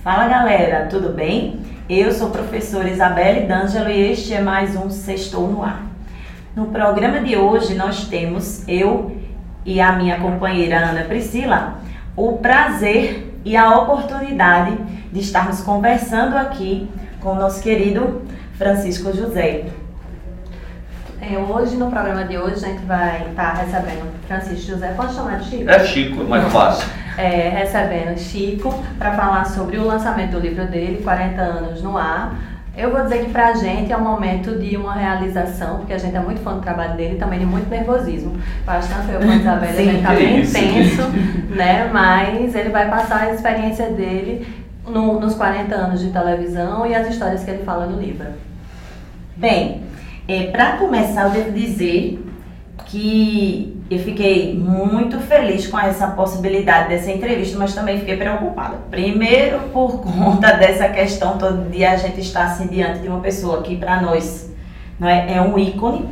Fala galera, tudo bem? Eu sou a professora Isabelle D'Angelo e este é mais um Sextou no Ar. No programa de hoje nós temos eu e a minha companheira Ana Priscila o prazer e a oportunidade de estarmos conversando aqui com o nosso querido Francisco José. É, hoje, no programa de hoje, a gente vai estar recebendo Francisco José. Pode chamar de Chico? É Chico, mais fácil. É, recebendo Chico para falar sobre o lançamento do livro dele, 40 anos no ar. Eu vou dizer que pra gente é um momento de uma realização, porque a gente é muito fã do trabalho dele e também de muito nervosismo. Bastante eu com a Isabela, a gente tá bem isso. tenso, né? Mas ele vai passar a experiência dele no- nos 40 anos de televisão e as histórias que ele fala no livro. Bem, é, para começar, eu devo dizer que eu fiquei muito feliz com essa possibilidade dessa entrevista, mas também fiquei preocupada. Primeiro, por conta dessa questão todo dia a gente está assim diante de uma pessoa que para nós não é, é um ícone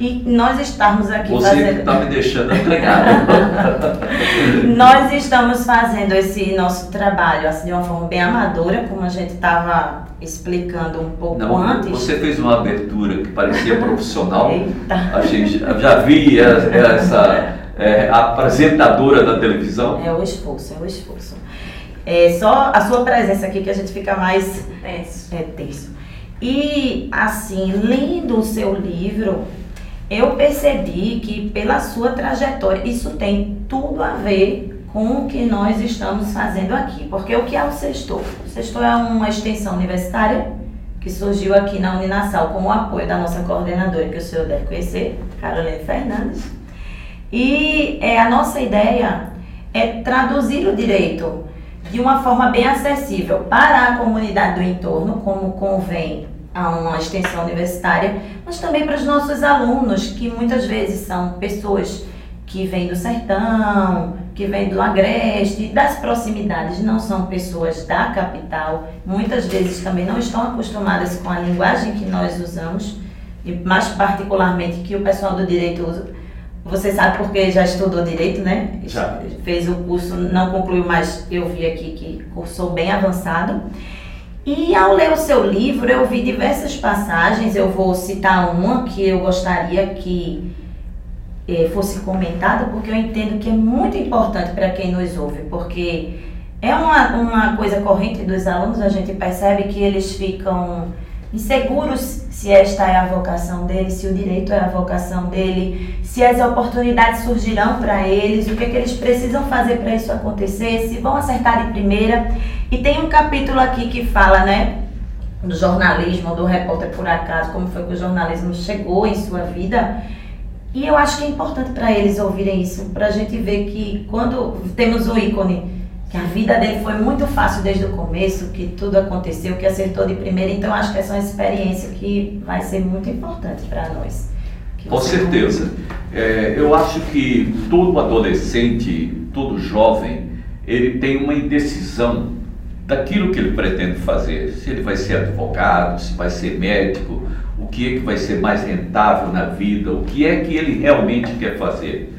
e nós estarmos aqui Você que fazendo. está me deixando acanhado. Nós estamos fazendo esse nosso trabalho assim, de uma forma bem amadora, como a gente estava explicando um pouco Não, antes. você fez uma abertura que parecia profissional. Eita. Achei, já vi essa é, apresentadora da televisão. É o esforço, é o esforço. É só a sua presença aqui que a gente fica mais Tenso. é, tenso. E assim, lendo o seu livro, eu percebi que pela sua trajetória, isso tem tudo a ver com o que nós estamos fazendo aqui. Porque o que é o Sextor? O Sextor é uma extensão universitária que surgiu aqui na Uninasal com o apoio da nossa coordenadora, que o senhor deve conhecer, Carolina Fernandes. E é, a nossa ideia é traduzir o direito de uma forma bem acessível para a comunidade do entorno, como convém a uma extensão universitária, mas também para os nossos alunos, que muitas vezes são pessoas que vêm do sertão, que vêm do agreste, das proximidades, não são pessoas da capital, muitas vezes também não estão acostumadas com a linguagem que nós usamos, e mais particularmente que o pessoal do direito usa. Você sabe porque já estudou direito, né? Já. Fez o curso, não concluiu, mas eu vi aqui que cursou bem avançado. E ao ler o seu livro, eu vi diversas passagens, eu vou citar uma que eu gostaria que eh, fosse comentada, porque eu entendo que é muito importante para quem nos ouve, porque é uma, uma coisa corrente dos alunos, a gente percebe que eles ficam inseguros se esta é a vocação dele, se o direito é a vocação dele, se as oportunidades surgirão para eles, o que, é que eles precisam fazer para isso acontecer, se vão acertar de primeira. E tem um capítulo aqui que fala, né, do jornalismo, do repórter por acaso, como foi que o jornalismo chegou em sua vida. E eu acho que é importante para eles ouvirem isso, para a gente ver que quando temos um ícone, que a vida dele foi muito fácil desde o começo, que tudo aconteceu, que acertou de primeira, então acho que essa é uma experiência que vai ser muito importante para nós. Com certeza. É, eu acho que todo adolescente, todo jovem, ele tem uma indecisão daquilo que ele pretende fazer. Se ele vai ser advogado, se vai ser médico, o que é que vai ser mais rentável na vida, o que é que ele realmente quer fazer.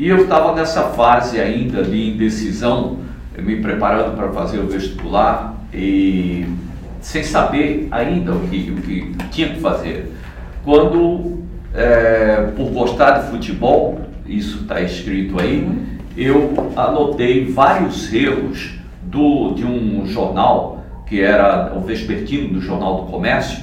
E eu estava nessa fase ainda de indecisão, me preparando para fazer o vestibular e sem saber ainda o que, o que tinha que fazer. Quando, é, por gostar de futebol, isso está escrito aí, eu anotei vários erros do, de um jornal, que era o vespertino do Jornal do Comércio,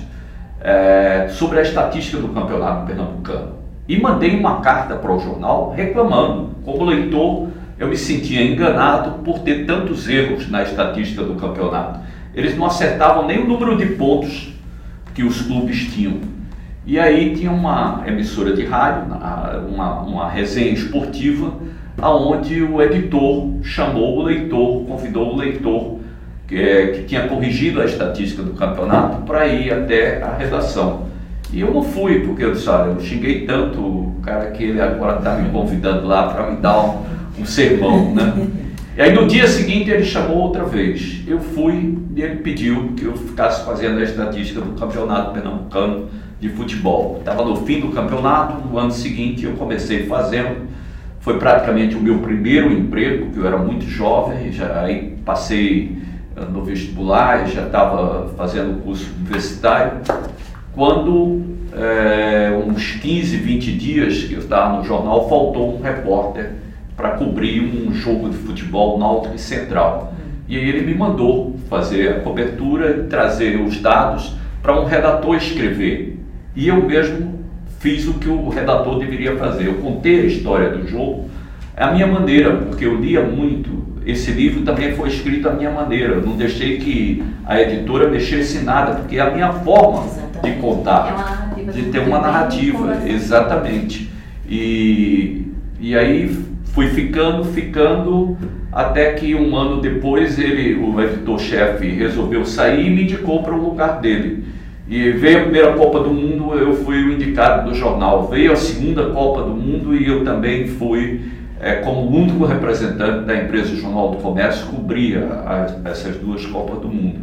é, sobre a estatística do campeonato pernambucano. E mandei uma carta para o jornal reclamando. Como leitor, eu me sentia enganado por ter tantos erros na estatística do campeonato. Eles não acertavam nem o número de pontos que os clubes tinham. E aí tinha uma emissora de rádio, uma, uma resenha esportiva, aonde o editor chamou o leitor, convidou o leitor que, é, que tinha corrigido a estatística do campeonato para ir até a redação. E eu não fui, porque eu disse, olha, eu xinguei tanto o cara que ele agora está me convidando lá para me dar um, um sermão, né? E aí no dia seguinte ele chamou outra vez. Eu fui e ele pediu que eu ficasse fazendo a estatística do campeonato pernambucano de futebol. Estava no fim do campeonato, no ano seguinte eu comecei fazendo, foi praticamente o meu primeiro emprego, porque eu era muito jovem, já aí passei eh, no vestibular, já estava fazendo curso universitário, quando é, uns 15, 20 dias que eu estava no jornal, faltou um repórter para cobrir um jogo de futebol náutico e central. E aí ele me mandou fazer a cobertura, trazer os dados para um redator escrever. E eu mesmo fiz o que o redator deveria fazer. Eu contei a história do jogo, a minha maneira, porque eu lia muito. Esse livro também foi escrito à minha maneira. Eu não deixei que a editora mexesse em nada, porque é a minha forma Exatamente. de contar, é de ter uma narrativa. Exatamente. E, e aí fui ficando, ficando, até que um ano depois ele, o editor-chefe resolveu sair e me indicou para o lugar dele. E veio a primeira Copa do Mundo, eu fui o indicado do jornal. Veio a segunda Copa do Mundo e eu também fui, é, como único representante da empresa Jornal do Comércio, cobria as, essas duas Copas do Mundo.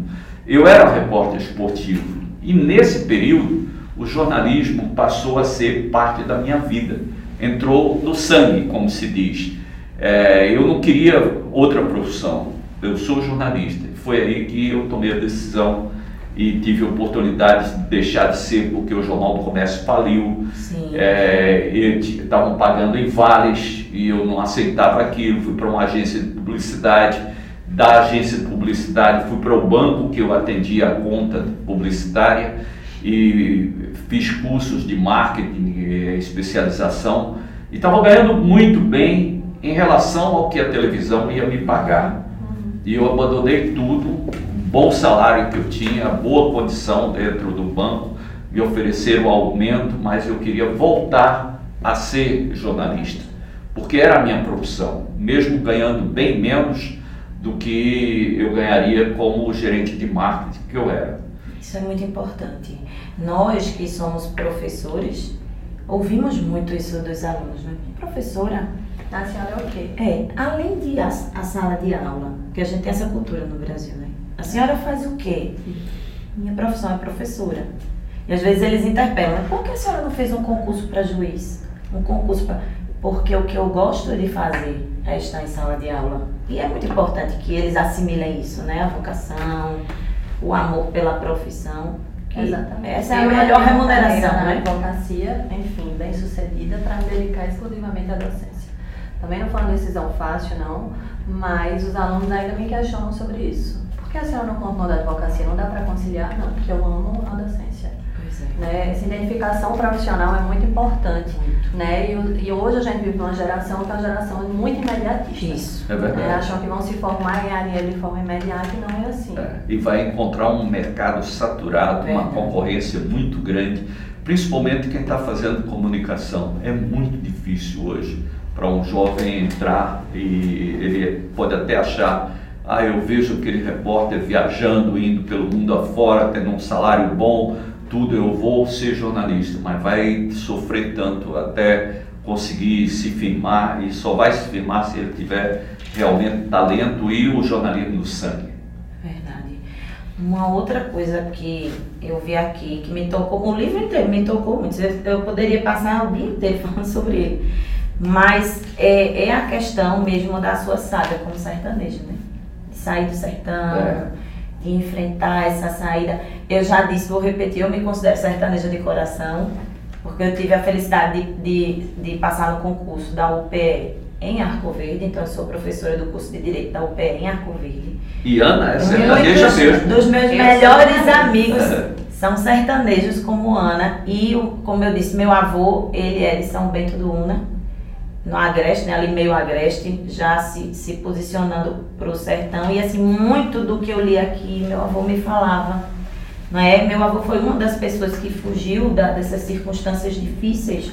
Eu era repórter esportivo e nesse período o jornalismo passou a ser parte da minha vida entrou no sangue, como se diz. É, eu não queria outra profissão, eu sou jornalista. Foi aí que eu tomei a decisão e tive a oportunidade de deixar de ser, porque o Jornal do Comércio faliu, é, estavam pagando em vales e eu não aceitava aquilo. Fui para uma agência de publicidade, da agência de publicidade fui para o banco que eu atendia a conta publicitária e fiz cursos de marketing, eh, especialização e estava ganhando muito bem em relação ao que a televisão ia me pagar. E eu abandonei tudo, bom salário que eu tinha, boa condição dentro do banco, me ofereceram um aumento, mas eu queria voltar a ser jornalista, porque era a minha profissão, mesmo ganhando bem menos do que eu ganharia como gerente de marketing que eu era. Isso é muito importante. Nós que somos professores, ouvimos muito isso dos alunos, né? Professora, a senhora é o quê? É, além de a, a, sala de aula, que a gente tem essa cultura no Brasil, né? A senhora faz o quê? Minha profissão é professora. E às vezes eles interpelam, por que a senhora não fez um concurso para juiz? Um concurso para. Porque o que eu gosto de fazer é estar em sala de aula. E é muito importante que eles assimilem isso, né? A vocação, o amor pela profissão. Exatamente. Essa é a melhor remuneração, né? advocacia, enfim, bem sucedida para me dedicar exclusivamente à docência. Também não foi uma decisão fácil, não, mas os alunos ainda me questionam sobre isso. Por que a senhora não continuou da advocacia? Não dá para conciliar? Não, porque eu amo a docência. Né? Essa identificação profissional é muito importante. Muito. Né? E, e, hoje a gente vive uma geração que é uma geração muito imediatista. Isso, é verdade. Né? Acham que vão se formar e ganhar dinheiro de forma imediata e não é assim. É. E vai encontrar um mercado saturado, é uma concorrência muito grande, principalmente quem está fazendo comunicação. É muito difícil hoje para um jovem entrar e ele pode até achar ah, eu vejo aquele repórter viajando, indo pelo mundo afora, tendo um salário bom, tudo, eu vou ser jornalista, mas vai sofrer tanto até conseguir se firmar e só vai se firmar se ele tiver realmente talento e o jornalismo no sangue. Verdade. Uma outra coisa que eu vi aqui, que me tocou, o livro inteiro me tocou muito, eu poderia passar o dia inteiro falando sobre ele, mas é, é a questão mesmo da sua saga como sertanejo, né? De sair do sertão. É de enfrentar essa saída. Eu já disse, vou repetir, eu me considero sertaneja de coração, porque eu tive a felicidade de, de, de passar no concurso da UPE em Arco Verde, então eu sou professora do curso de Direito da UPE em Arco Verde. E Ana é sertaneja mesmo. Dos meus eu melhores amigos são sertanejos como Ana e, como eu disse, meu avô, ele é de São Bento do Una, no Agreste, né, ali meio Agreste, já se, se posicionando para o sertão. E assim, muito do que eu li aqui, meu avô me falava. Não é? Meu avô foi uma das pessoas que fugiu da, dessas circunstâncias difíceis.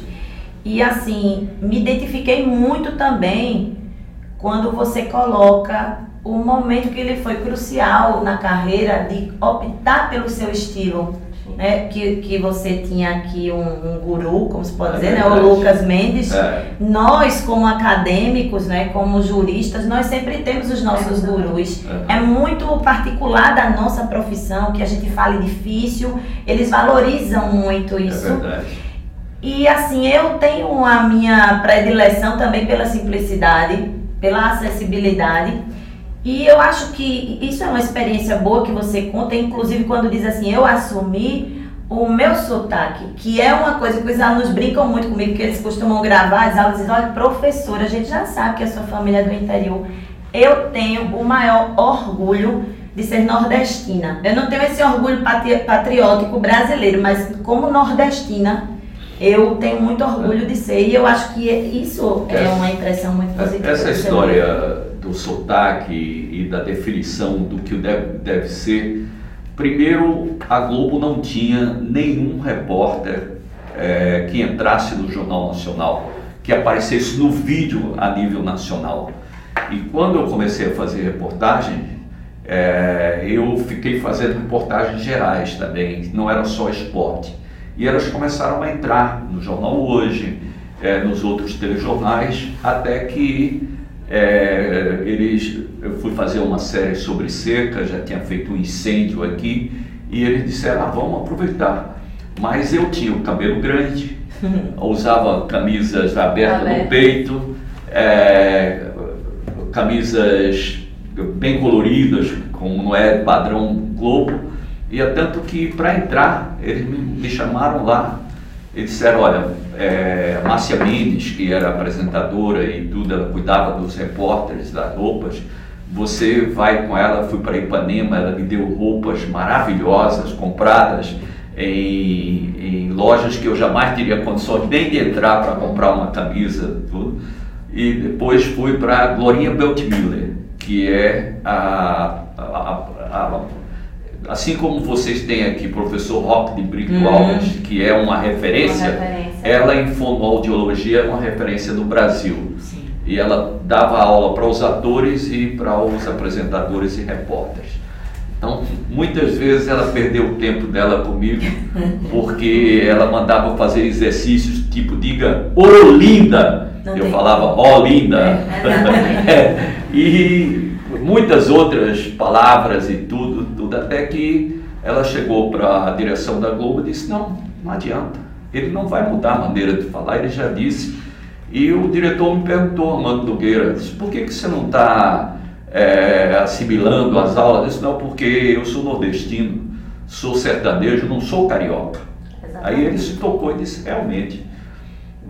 E assim, me identifiquei muito também quando você coloca o momento que ele foi crucial na carreira de optar pelo seu estilo. Né, que, que você tinha aqui um, um guru, como se pode É dizer, né, o. Lucas Mendes. É. Nós, como acadêmicos, né, como juristas, nós sempre temos os nossos gurus. É. É muito particular da nossa profissão, que a gente fale difícil, eles valorizam muito É isso. verdade. E assim, eu tenho a minha predileção também pela simplicidade, pela acessibilidade. E eu acho que isso é uma experiência boa que você conta, inclusive quando diz assim, eu assumi o meu sotaque, que é uma coisa que os alunos brincam muito comigo, porque eles costumam gravar as aulas e dizem, olha, professora, a gente já sabe que a sua família é do interior. Eu tenho o maior orgulho de ser nordestina. Eu não tenho esse orgulho patri- patriótico brasileiro, mas como nordestina, eu tenho muito orgulho de ser. E eu acho que isso é uma impressão muito positiva. Essa história do sotaque e da definição do que deve, deve ser, primeiro, a Globo não tinha nenhum repórter eh, que entrasse no Jornal Nacional, que aparecesse no vídeo a nível nacional. E quando eu comecei a fazer reportagem, eh, eu fiquei fazendo reportagens gerais também, não era só esporte. E elas começaram a entrar no Jornal Hoje, eh, nos outros telejornais, até que eh, eles, eu fui fazer uma série sobre seca, já tinha feito um incêndio aqui, e eles disseram, ah, vamos aproveitar. Mas eu tinha o cabelo grande, usava camisas abertas no Aberto. peito, eh, camisas bem coloridas, como não é padrão Globo, e é tanto que para entrar, eles me, me chamaram lá e disseram, olha, é, Márcia Mendes, que era apresentadora e ela cuidava dos repórteres, das roupas, você vai com ela, fui para Ipanema, ela me deu roupas maravilhosas, compradas em, em lojas que eu jamais teria condições nem de entrar para comprar uma camisa, tudo. E depois fui para Glorinha Beltmiller, que é a, a- a- a- assim como vocês têm aqui professor Roque de Brito Hum. Alves, que é uma referência, Uma referência. ela em fonoaudiologia é uma referência no Brasil. Sim. E ela dava aula para os atores e para os apresentadores e repórteres. Então, muitas vezes ela perdeu o tempo dela comigo, porque ela mandava fazer exercícios tipo, diga, ô linda! Não Eu tem. falava, ó linda! É, exatamente. É, e muitas outras palavras e tudo, tudo, até que ela chegou para a direção da Globo e disse, não, não adianta, ele não vai mudar a maneira de falar, ele já disse. E o diretor me perguntou, Armando Nogueira, disse, por que, que você não está assimilando as aulas? Eu disse, não, porque eu sou nordestino, sou sertanejo, não sou carioca. Aí ele se tocou e disse, realmente,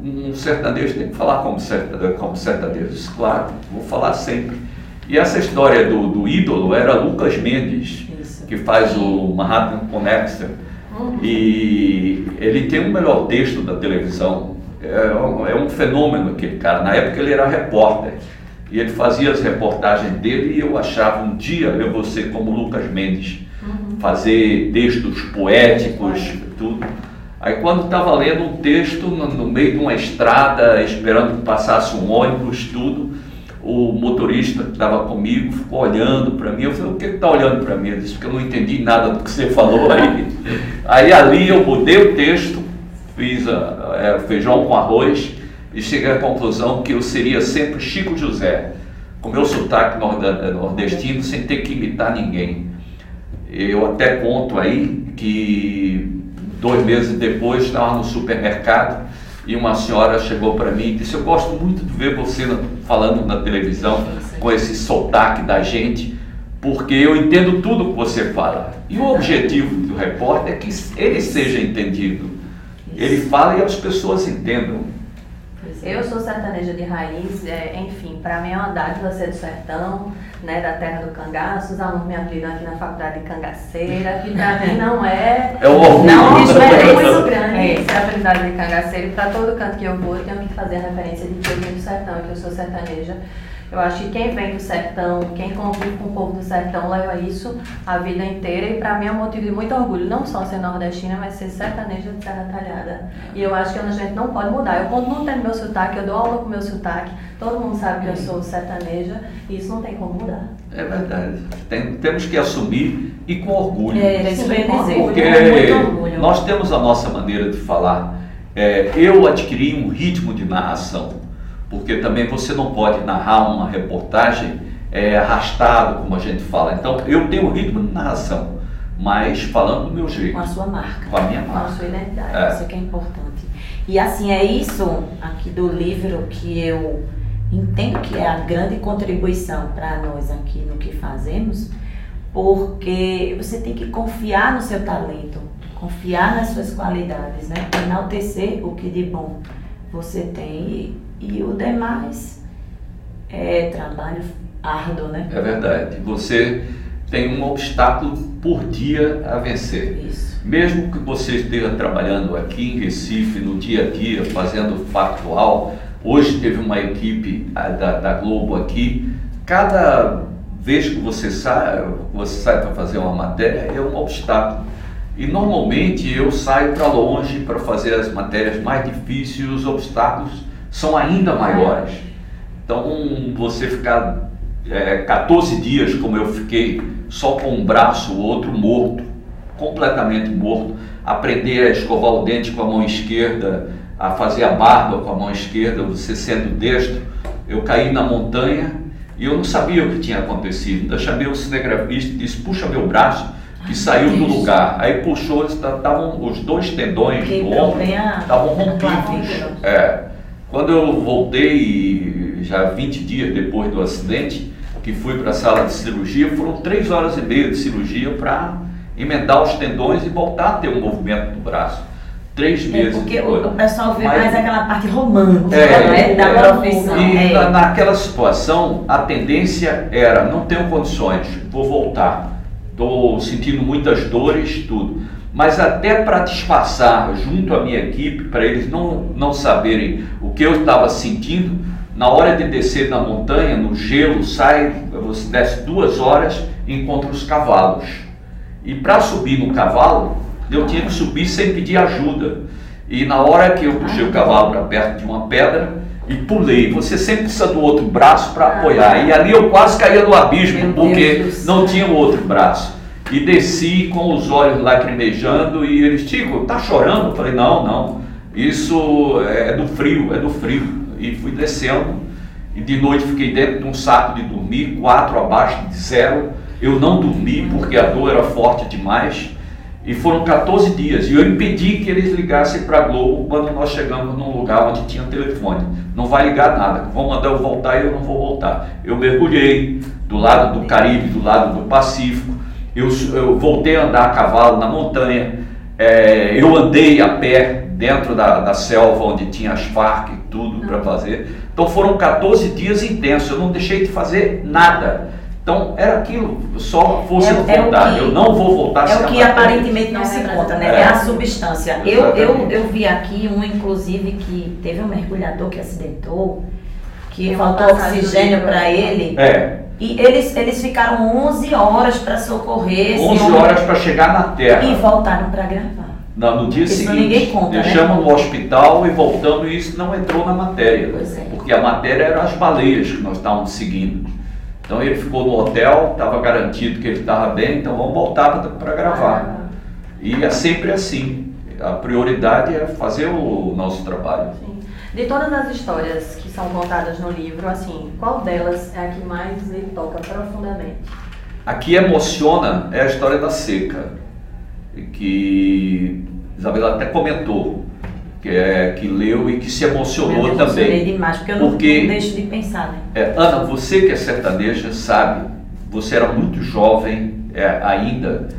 um sertanejo tem que falar como sertanejo. Como sertanejo. Eu disse, claro, vou falar sempre. E essa história do, do ídolo era Lucas Mendes. Que faz o Manhattan Connection. E ele tem o melhor texto da televisão. É um, é um fenômeno aquele cara. Na época ele era repórter. E ele fazia as reportagens dele e eu achava um dia eu vou ser como Lucas Mendes. Fazer textos poéticos, tudo. Aí quando estava lendo um texto no, no meio de uma estrada, esperando que passasse um ônibus, tudo, o motorista que estava comigo ficou olhando para mim. Eu falei, o que está olhando para mim? Ele disse, porque eu não entendi nada do que você falou aí. aí ali eu mudei o texto, fiz a, é, feijão com arroz e cheguei à conclusão que eu seria sempre Chico José, com meu sotaque nord- nordestino, sem ter que imitar ninguém. Eu até conto aí que dois meses depois estava no supermercado e uma senhora chegou para mim e disse: Eu gosto muito de ver você falando na televisão com esse sotaque da gente, porque eu entendo tudo que você fala. E o objetivo do repórter é que ele seja entendido. Ele fala e as pessoas entendam. É. Eu sou sertaneja de raiz, é, enfim, para mim é uma dádiva ser do sertão, né, da terra do cangaço. Os alunos me apelidam aqui na faculdade de cangaceira, que para mim não é. É um orgulho. Não, isso é É. muito grande ser apelidado de cangaceira. E para todo canto que eu vou, eu tenho que fazer a referência de que eu vim do sertão, que eu sou sertaneja. Eu acho que quem vem do sertão, quem convive com o povo do sertão, leva isso a vida inteira e para mim é um motivo de muito orgulho, não só ser nordestina, mas ser sertaneja de Serra Talhada. E eu acho que a gente não pode mudar. Eu continuo tendo meu sotaque, eu dou aula com meu sotaque, todo mundo sabe que eu sou sertaneja e isso não tem como mudar. É verdade. Tem, temos que assumir e com orgulho. É, isso bem dizer. Porque orgulho. nós temos a nossa maneira de falar. É, eu adquiri um ritmo de narração porque também você não pode narrar uma reportagem é, arrastado, como a gente fala. Então, eu tenho o ritmo de narração, mas falando do meu jeito. Com a sua marca. Com a minha marca. Com a sua identidade, é. isso que é importante. E assim, é isso aqui do livro que eu entendo que é a grande contribuição para nós aqui no que fazemos, porque você tem que confiar no seu talento, confiar nas suas qualidades, né? Enaltecer o que de bom você tem e o demais é trabalho árduo, né? É verdade. Você tem um obstáculo por dia a vencer. Isso. Mesmo que você esteja trabalhando aqui em Recife, no dia a dia, fazendo factual, hoje teve uma equipe da, da Globo aqui, cada vez que você sai, você sai para fazer uma matéria, é um obstáculo. E normalmente eu saio para longe para fazer as matérias mais difíceis, os obstáculos são ainda maiores. Então, você ficar é, 14 dias, como eu fiquei, só com um braço, o outro morto, completamente morto, aprender a escovar o dente com a mão esquerda, a fazer a barba com a mão esquerda, você sendo destro, eu caí na montanha e eu não sabia o que tinha acontecido. Ainda chamei o cinegrafista e disse: puxa meu braço, que saiu do lugar. Aí puxou, estavam os dois tendões do ombro estavam rompidos. É. Quando eu voltei, já 20 dias depois do acidente, que fui para a sala de cirurgia, foram três horas e meia de cirurgia para emendar os tendões e voltar a ter um movimento do braço. Três é meses. Porque depois. o pessoal vê Mas, mais aquela parte romântica é, né, da é, profissão. E é. na, naquela situação, a tendência era: não tenho condições, vou voltar. Estou sentindo muitas dores, tudo mas até para disfarçar junto à minha equipe, para eles não, não saberem o que eu estava sentindo, na hora de descer na montanha, no gelo, sai, você desce duas horas e encontra os cavalos. E para subir no cavalo, eu tinha que subir sem pedir ajuda. E na hora que eu puxei o cavalo para perto de uma pedra e pulei, você sempre precisa do outro braço para apoiar. E ali eu quase caía no abismo, porque não tinha o outro braço e desci com os olhos lacrimejando e eles, Tico, tá chorando? Eu falei, não, não, isso é do frio, é do frio. E fui descendo e de noite fiquei dentro de um saco de dormir, quatro abaixo de zero. Eu não dormi porque a dor era forte demais. E foram 14 dias. E eu impedi que eles ligassem para a Globo quando nós chegamos num lugar onde tinha telefone. Não vai ligar nada. Vão mandar eu voltar e eu não vou voltar. Eu mergulhei do lado do Caribe, do lado do Pacífico eu, eu voltei a andar a cavalo na montanha, é, eu andei a pé dentro da, da selva onde tinha as Farc e tudo para fazer. Então foram 14 dias intensos, eu não deixei de fazer nada. Então era aquilo, só fosse é, é vontade, eu não vou voltar É o que aparentemente não se conta, né? É, é a substância. Eu, eu, eu vi aqui um, inclusive, que teve um mergulhador que acidentou, que faltou oxigênio para ele. É. E eles, eles ficaram 11 horas para socorrer 11 horas para chegar na Terra. E voltaram para gravar. Não, no dia isso seguinte, ninguém conta, deixamos né? no hospital e voltando, e isso não entrou na matéria. É. Porque a matéria eram as baleias que nós estávamos seguindo. Então ele ficou no hotel, estava garantido que ele estava bem, então vamos voltar para gravar. Ah. E é sempre assim. A prioridade é fazer o nosso trabalho. De todas as histórias que são contadas no livro, assim, qual delas é a que mais lhe toca profundamente? A que emociona é a história da seca, que Isabela até comentou, que, é, que leu e que se emocionou eu também. demais, porque eu porque, não deixo de pensar. Né? É, Ana, você que é sertaneja sabe, você era muito jovem é, ainda,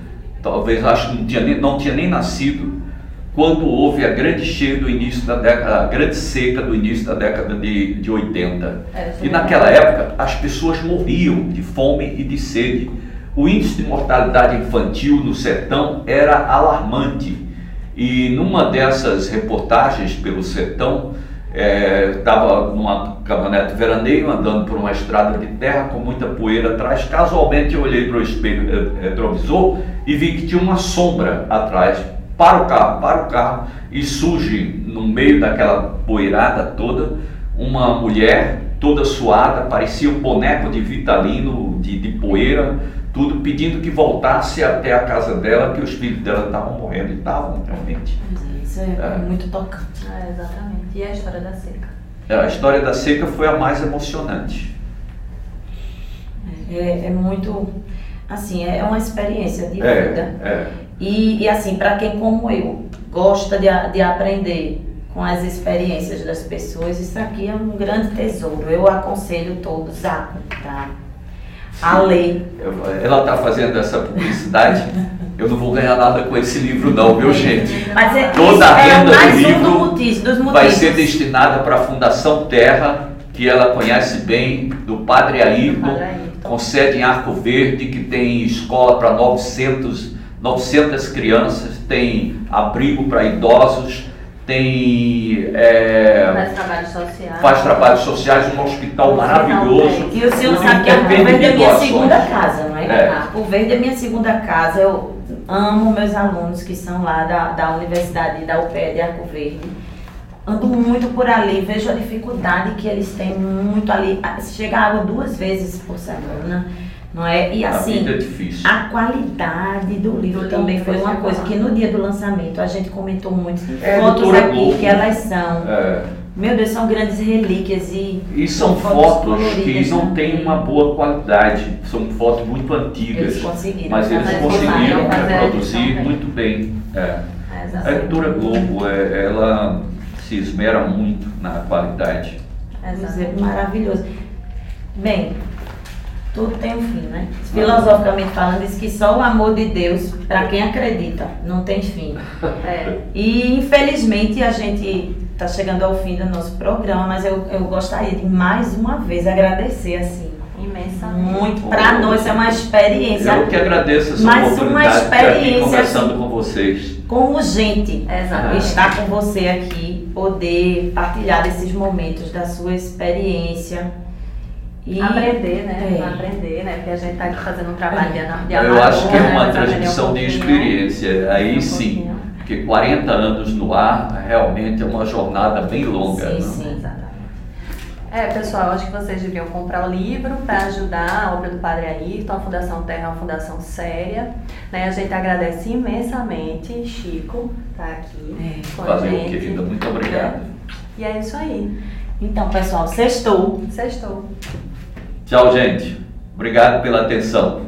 talvez acho que não tinha, nem, não tinha nem nascido quando houve a grande cheia do início da década, a grande seca do início da década de, de 80. É, e naquela época as pessoas morriam de fome e de sede. O índice de mortalidade infantil no sertão era alarmante. E numa dessas reportagens pelo sertão, Estava é, numa caminhonete veraneio, andando por uma estrada de terra com muita poeira atrás. Casualmente eu olhei para o espelho é, retrovisor e vi que tinha uma sombra atrás. Para o carro, para o carro, e surge no meio daquela poeirada toda uma mulher toda suada, parecia um boneco de Vitalino, de, de poeira, tudo pedindo que voltasse até a casa dela, que os filhos dela estavam morrendo e estavam realmente. Isso é, é. muito tocante. É, exatamente. E a história da seca? É, a história da seca foi a mais emocionante. É, é muito, assim, é uma experiência de é, vida. É. E, e assim, para quem como eu gosta de, de aprender com as experiências das pessoas, isso aqui é um grande tesouro. Eu aconselho todos a comprar, a ler. Ela está fazendo essa publicidade. Eu não vou ganhar nada com esse livro, não, viu, gente? Mas é, Toda a é renda do livro um motivo, dos vai ser destinada para a Fundação Terra, que ela conhece bem, do Padre Ayrton, com sede em Arco Verde, que tem escola para 900, 900 crianças, tem abrigo para idosos tem. É, faz trabalhos sociais. Faz trabalhos sociais, um hospital maravilhoso. E o senhor sabe que a Verde é minha segunda casa, não é? é. Arco Verde é minha segunda casa. Eu amo meus alunos que são lá da, da Universidade da UPE de Arco Verde. Ando muito por ali, vejo a dificuldade que eles têm muito ali. Chega água duas vezes por semana não é? E assim, a, é a qualidade do livro do também foi uma coisa que no dia do lançamento a gente comentou muito. É, fotos aqui Globo. que elas são. É. Meu Deus, são grandes relíquias e. E são fotos, que não têm uma boa qualidade, são fotos muito antigas. Eles conseguiram. Mas eles conseguiram reproduzir muito bem. É. A editora Globo, é, ela se esmera muito na qualidade. É maravilhoso. Bem, tudo tem um fim, né? Filosoficamente falando, diz que só o amor de Deus, para quem acredita, não tem fim. É. E infelizmente a gente está chegando ao fim do nosso programa, mas eu, eu gostaria de mais uma vez agradecer assim. Imensamente. Muito. Para nós é uma experiência. Eu que agradeço essa mais oportunidade uma experiência, conversando com vocês. Como gente Exato. estar com você aqui, poder partilhar desses momentos da sua experiência e aprender, né? É. Aprender, né? Porque a gente está aqui fazendo um trabalho de, de Eu acho que é uma né? transmissão um de experiência. Aí um sim, porque 40 anos no ar realmente é uma jornada bem longa. Sim, né? sim. Exatamente. É, pessoal, acho que vocês deviam comprar o livro para ajudar a obra do Padre Ayrton. A Fundação Terra é uma fundação séria. Né? A gente agradece imensamente, Chico, tá aqui é. com Valeu, a gente. querida. Muito obrigado. É. E é isso aí. Então, pessoal, sextou. Sextou. Tchau, gente. Obrigado pela atenção.